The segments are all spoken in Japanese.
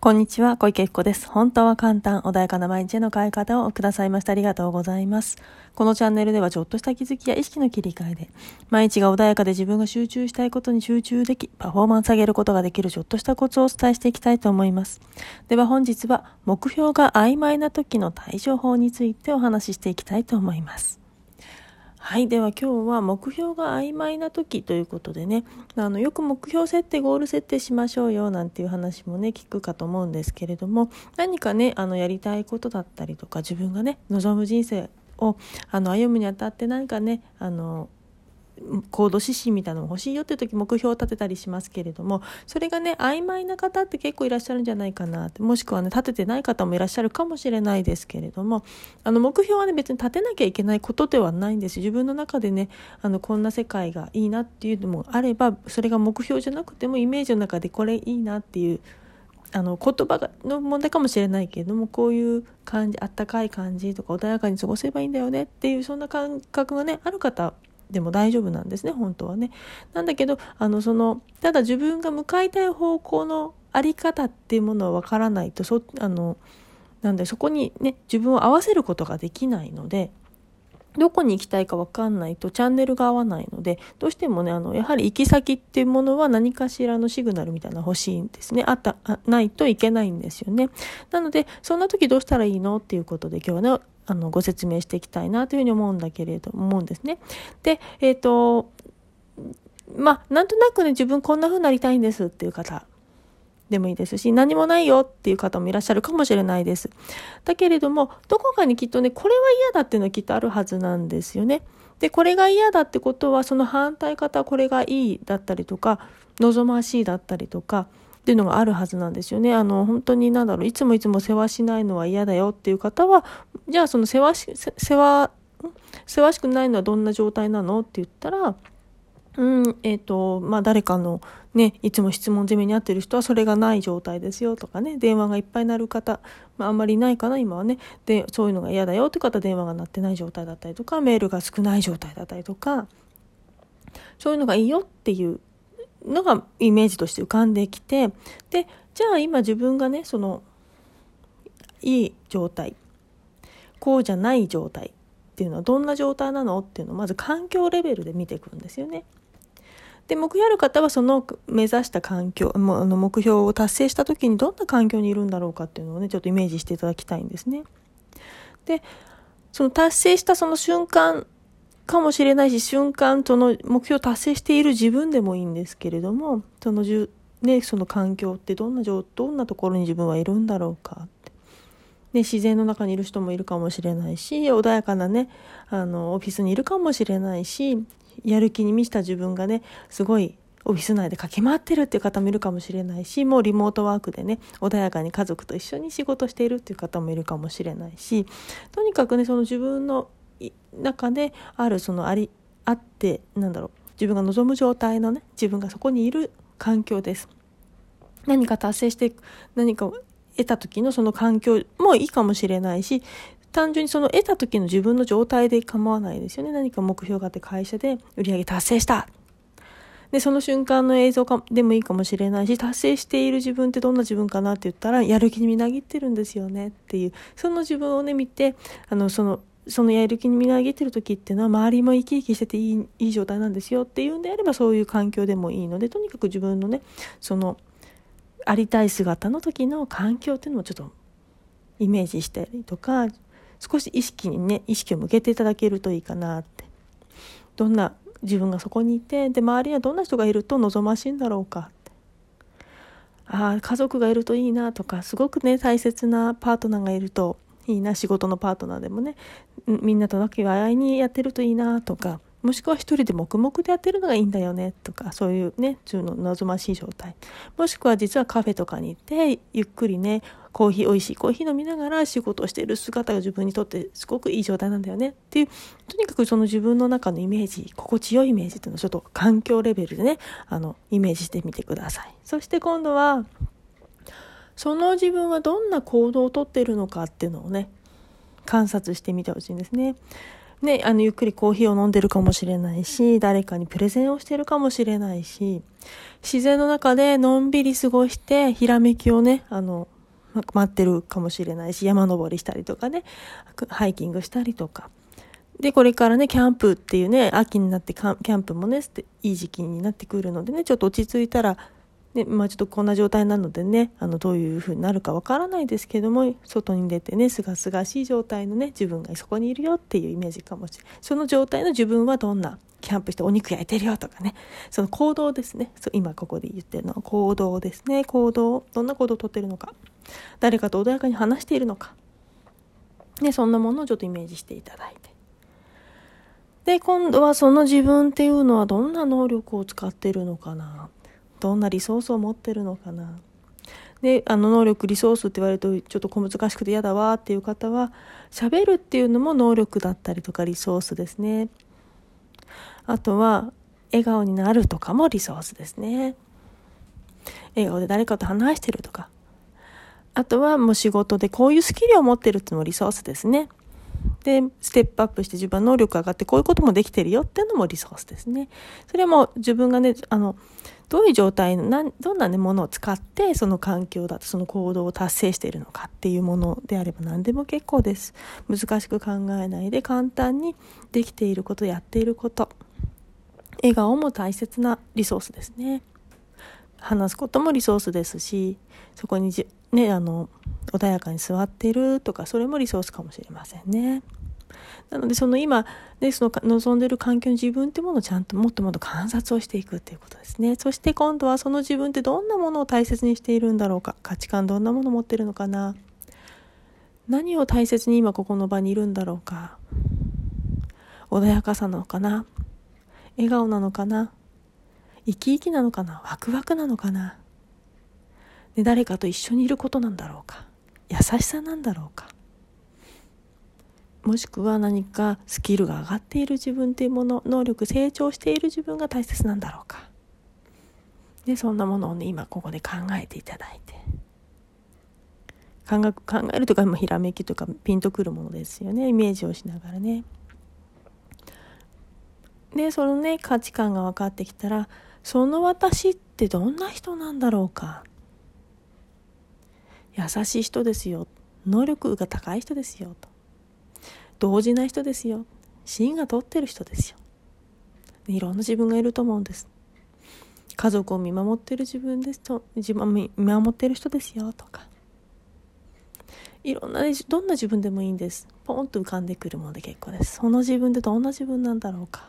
こんにちは、小池子です。本当は簡単、穏やかな毎日への変え方をくださいましてありがとうございます。このチャンネルではちょっとした気づきや意識の切り替えで、毎日が穏やかで自分が集中したいことに集中でき、パフォーマンス上げることができるちょっとしたコツをお伝えしていきたいと思います。では本日は、目標が曖昧な時の対処法についてお話ししていきたいと思います。はい。では今日は目標が曖昧な時ということでね、あの、よく目標設定、ゴール設定しましょうよなんていう話もね、聞くかと思うんですけれども、何かね、あの、やりたいことだったりとか、自分がね、望む人生を、あの、歩むにあたって何かね、あの、行動指針みたいなのが欲しいよっていう時目標を立てたりしますけれどもそれがね曖昧な方って結構いらっしゃるんじゃないかなってもしくはね立ててない方もいらっしゃるかもしれないですけれどもあの目標はね別に立てなきゃいけないことではないんです。自分の中でねあのこんな世界がいいなっていうのもあればそれが目標じゃなくてもイメージの中でこれいいなっていうあの言葉の問題かもしれないけれどもこういう感じあったかい感じとか穏やかに過ごせばいいんだよねっていうそんな感覚がねある方でも大丈夫なんですね本当はね。なんだけどあのそのただ自分が向かいたい方向の在り方っていうものは分からないとそあのなんでそこにね自分を合わせることができないので。どこに行きたいか分かんないとチャンネルが合わないので、どうしてもね、あの、やはり行き先っていうものは何かしらのシグナルみたいな欲しいんですね。あった、ないといけないんですよね。なので、そんな時どうしたらいいの？っていうことで今日はね、あの、ご説明していきたいなというふうに思うんだけれど、思うんですね。で、えっ、ー、と、まあ、なんとなくね、自分こんな風になりたいんですっていう方でもいいですし、何もないよっていう方もいらっしゃるかもしれないです。だけれども、どこかにきっとね、これは嫌だっていうのはきっとあるはずなんですよね。で、これが嫌だってことは、その反対方、これがいいだったりとか、望ましいだったりとか、っていうのがあるはずなんですよね。あの、本当になんだろう、いつもいつも世話しないのは嫌だよっていう方は、じゃあその世話し、世話、世話しくないのはどんな状態なのって言ったら、うん、えっ、ー、と、まあ、誰かのね、いつも質問攻めにあってる人はそれがない状態ですよとかね、電話がいっぱい鳴る方、まあ、んまりいないかな、今はね。で、そういうのが嫌だよって方、電話が鳴ってない状態だったりとか、メールが少ない状態だったりとか、そういうのがいいよっていうのがイメージとして浮かんできてでじゃあ今自分がねそのいい状態こうじゃない状態っていうのはどんな状態なのっていうのをまず環境レベルで見ていくんですよね。で目標ある方はその目指した環境もあの目標を達成した時にどんな環境にいるんだろうかっていうのをねちょっとイメージしていただきたいんですね。でその達成したその瞬間かもしれないし、瞬間、その目標を達成している自分でもいいんですけれども、そのじゅ、ね、その環境ってどんな状どんなところに自分はいるんだろうかって。ね、自然の中にいる人もいるかもしれないし、穏やかなね、あの、オフィスにいるかもしれないし、やる気に満ちた自分がね、すごいオフィス内で駆け回ってるっていう方もいるかもしれないし、もうリモートワークでね、穏やかに家族と一緒に仕事しているっていう方もいるかもしれないし、とにかくね、その自分の中であるそのありあってなんだろう自分が望む状態のね自分がそこにいる環境です。何か達成して何かを得た時のその環境もいいかもしれないし単純にその得た時の自分の状態で構わないですよね。何か目標があって会社で売り上げ達成した。でその瞬間の映像かでもいいかもしれないし達成している自分ってどんな自分かなって言ったらやる気にみなぎってるんですよねっていう。その自分をね見てあのそのそのやる気にみなぎってる時っていうのは周りも生き生きしてていいいい状態なんですよっていうんであればそういう環境でもいいのでとにかく自分のねそのありたい姿の時の環境っていうのもちょっとイメージしたりとか少し意識にね意識を向けていただけるといいかなって。どんな自分がそこにいてで周りにはどんな人がいると望ましいんだろうかって。ああ家族がいるといいなとかすごくね大切なパートナーがいるといいな仕事のパートナーでもね。みんなと和気あいにやってるといいなとか。もしくは一人で黙々とやってるのがいいんだよね。とかそういうね中の望ましい状態。もしくは実はカフェとかに行ってゆっくりねコーヒー美味しいコーヒー飲みながら仕事をしている姿が自分にとってすごくいい状態なんだよね。っていうとにかくその自分の中のイメージ心地よいイメージっていうのをちょっと環境レベルでねあのイメージしてみてください。そして今度はその自分はどんな行動をとっているのかっていうのをね観察してみてほしいんですね。ね、あの、ゆっくりコーヒーを飲んでるかもしれないし、誰かにプレゼンをしてるかもしれないし、自然の中でのんびり過ごして、ひらめきをね、あの、待ってるかもしれないし、山登りしたりとかね、ハイキングしたりとか。で、これからね、キャンプっていうね、秋になってキャンプもね、いい時期になってくるのでね、ちょっと落ち着いたら、ね、まあちょっとこんな状態なのでね、あの、どういう風になるかわからないですけども、外に出てね、すがすがしい状態のね、自分がそこにいるよっていうイメージかもしれない。その状態の自分はどんな、キャンプしてお肉焼いてるよとかね、その行動ですね。そう今ここで言ってるのは行動ですね。行動、どんな行動をとってるのか。誰かと穏やかに話しているのか。ね、そんなものをちょっとイメージしていただいて。で、今度はその自分っていうのはどんな能力を使ってるのかな。どんなリソースを持ってるのかな。で、あの能力、リソースって言われるとちょっと小難しくて嫌だわっていう方は、喋るっていうのも能力だったりとかリソースですね。あとは、笑顔になるとかもリソースですね。笑顔で誰かと話してるとか。あとはもう仕事でこういうスキルを持ってるっていうのもリソースですね。で、ステップアップして自分の能力上がってこういうこともできてるよっていうのもリソースですね。それも自分がね、あの、どういう状態の、どんな、ね、ものを使って、その環境だと、その行動を達成しているのかっていうものであれば何でも結構です。難しく考えないで簡単にできていること、やっていること。笑顔も大切なリソースですね。話すこともリソースですし、そこにじ、ね、あの、穏やかに座っているとか、それもリソースかもしれませんね。なのでその今、ね、その望んでる環境の自分ってものをちゃんともっともっと観察をしていくっていうことですね。そして今度はその自分ってどんなものを大切にしているんだろうか？価値観どんなものを持ってるのかな？何を大切に今ここの場にいるんだろうか？穏やかさなのかな？笑顔なのかな？生き生きなのかな？ワクワクなのかな？ね、誰かと一緒にいることなんだろうか？優しさなんだろうか？もしくは何かスキルが上がっている自分というもの能力成長している自分が大切なんだろうか。でそんなものをね今ここで考えていただいて。考え考えるとかひらめきとかピンとくるものですよね。イメージをしながらね。でそのね価値観が分かってきたらその私ってどんな人なんだろうか。優しい人ですよ。能力が高い人ですよと。同時な人ですよ。芯が通ってる人ですよ。いろんな自分がいると思うんです。家族を見守ってる自分ですと、自分を見守ってる人ですよとか。いろんな、どんな自分でもいいんです。ポンと浮かんでくるもので結構です。その自分でどんな自分なんだろうか。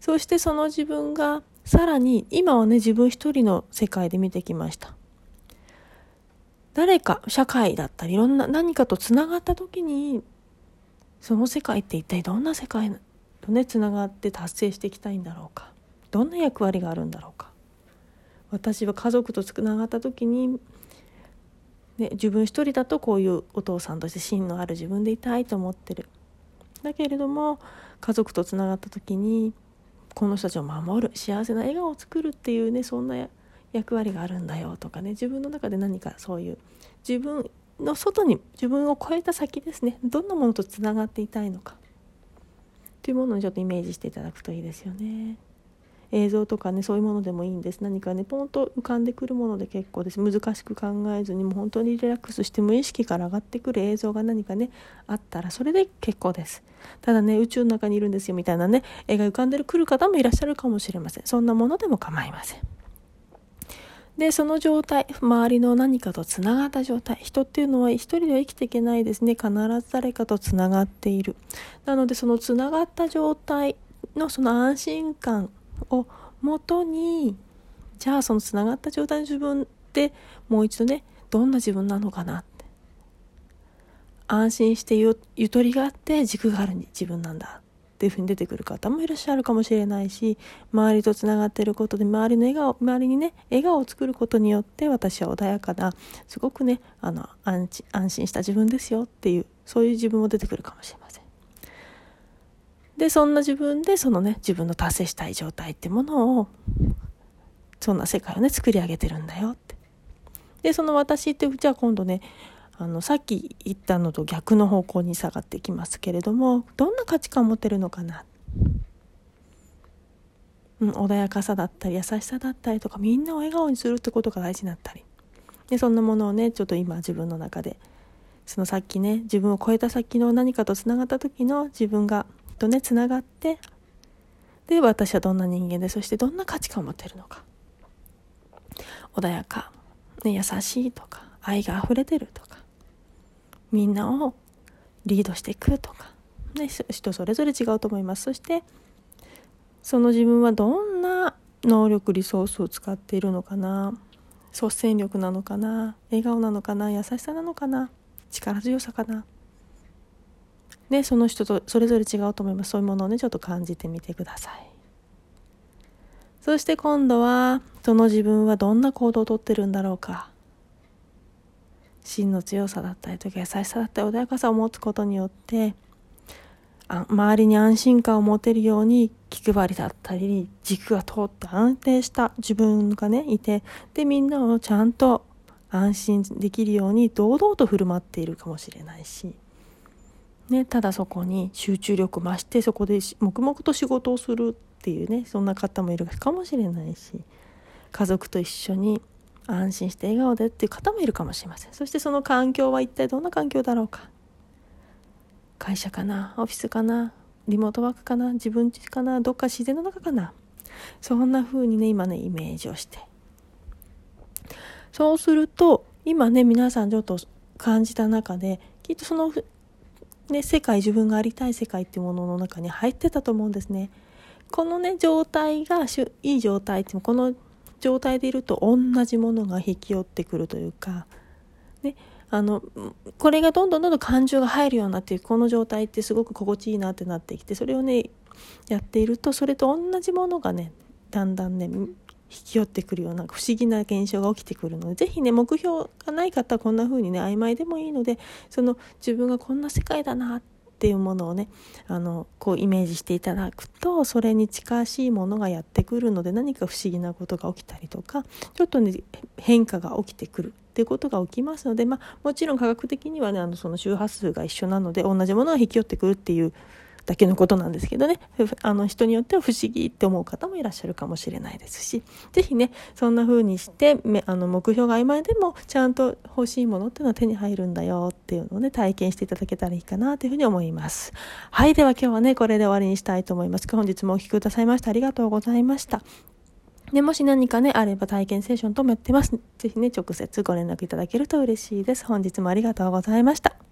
そしてその自分がさらに今はね自分一人の世界で見てきました。誰か、社会だったり、いろんな何かと繋がった時に、その世界って一体どんな世界とね、繋がって達成していきたいんだろうか。どんな役割があるんだろうか。私は家族と繋がった時に、ね、自分一人だとこういうお父さんとして芯のある自分でいたいと思ってる。だけれども、家族と繋がった時に、この人たちを守る、幸せな笑顔を作るっていうね、そんな役割があるんだよとかね自分の中で何かそういう自分の外に自分を超えた先ですねどんなものとつながっていたいのかというものをちょっとイメージしていただくといいですよね。映像とかねそういうものでもいいんです。何かねポンと浮かんでくるもので結構です。難しく考えずにもう本当にリラックスして無意識から上がってくる映像が何かねあったらそれで結構です。ただね宇宙の中にいるんですよみたいなね絵が浮かんでくる方もいらっしゃるかもしれません。そんなものでも構いません。で、その状態、周りの何かとつながった状態。人っていうのは一人では生きていけないですね。必ず誰かとつながっている。なので、そのつながった状態のその安心感をもとに、じゃあそのつながった状態の自分ってもう一度ね、どんな自分なのかなって。安心してゆとりがあって軸がある自分なんだっていうふうに出てくる方もいらっしゃるかもしれないし周りとつながっていることで周りの笑顔周りにね笑顔を作ることによって私は穏やかなすごくねあの安安心した自分ですよっていうそういう自分も出てくるかもしれません。でそんな自分でそのね自分の達成したい状態ってものをそんな世界をね作り上げてるんだよって。でその私ってじゃあ今度ねあのさっき言ったのと逆の方向に下がってきますけれどもどんな価値観を持ってるのかな、うん、穏やかさだったり優しさだったりとかみんなを笑顔にするってことが大事だったり。でそんなものをねちょっと今自分の中でそのさっきね自分を超えた先の何かとつながった時の自分がとねつながってで私はどんな人間でそしてどんな価値観を持ってるのか。穏やか、ね、優しいとか愛が溢れてるとか。みんなをリードしていくとか、ね、人それぞれ違うと思います。そしてその自分はどんな能力リソースを使っているのかな。率先力なのかな。笑顔なのかな。優しさなのかな。力強さかな。ねその人とそれぞれ違うと思います。そういうものをねちょっと感じてみてください。そして今度はその自分はどんな行動をとってるんだろうか。真の強さだったりとか優しさだったり穏やかさを持つことによってあ周りに安心感を持てるように気配りだったり軸が通って安定した自分がねいてでみんなをちゃんと安心できるように堂々と振る舞っているかもしれないし、ね、ただそこに集中力増してそこで黙々と仕事をするっていうねそんな方もいるかもしれないし家族と一緒に安心して笑顔でっていう方もいるかもしれません。そしてその環境は一体どんな環境だろうか。会社かな？オフィスかな？リモートワークかな？自分家かな？どっか自然の中かな？そんな風にね今ねイメージをして。そうすると今ね皆さんちょっと感じた中できっとその、ね、世界自分がありたい世界っていうものの中に入ってたと思うんですね。このね状態がいい状態ってこの状態でいると同じものが引き寄ってくるというか、ね、あのこれがどんどんどんどん感情が入るようになっていくこの状態ってすごく心地いいなってなってきてそれをねやっているとそれと同じものがねだんだんね引き寄ってくるような不思議な現象が起きてくるので是非ね目標がない方はこんな風にね曖昧でもいいのでその自分がこんな世界だなってっていうものをねあのこうイメージしていただくとそれに近しいものがやってくるので何か不思議なことが起きたりとかちょっとね変化が起きてくる。っていうことが起きますので、まあ、もちろん科学的にはねあのその周波数が一緒なので同じものが引き寄ってくるっていうだけのことなんですけどねあの人によっては不思議って思う方もいらっしゃるかもしれないですし是非ねそんな風にしてあの目標が曖昧でもちゃんと欲しいものっていうのは手に入るんだよっていうのをね体験していただけたらいいかなというふうに思いますはいでは今日はねこれで終わりにしたいと思います本日もお聴きくださいましてありがとうございましたでもし何かね、あれば体験セッションともやってます。ぜひね、直接ご連絡いただけると嬉しいです。本日もありがとうございました。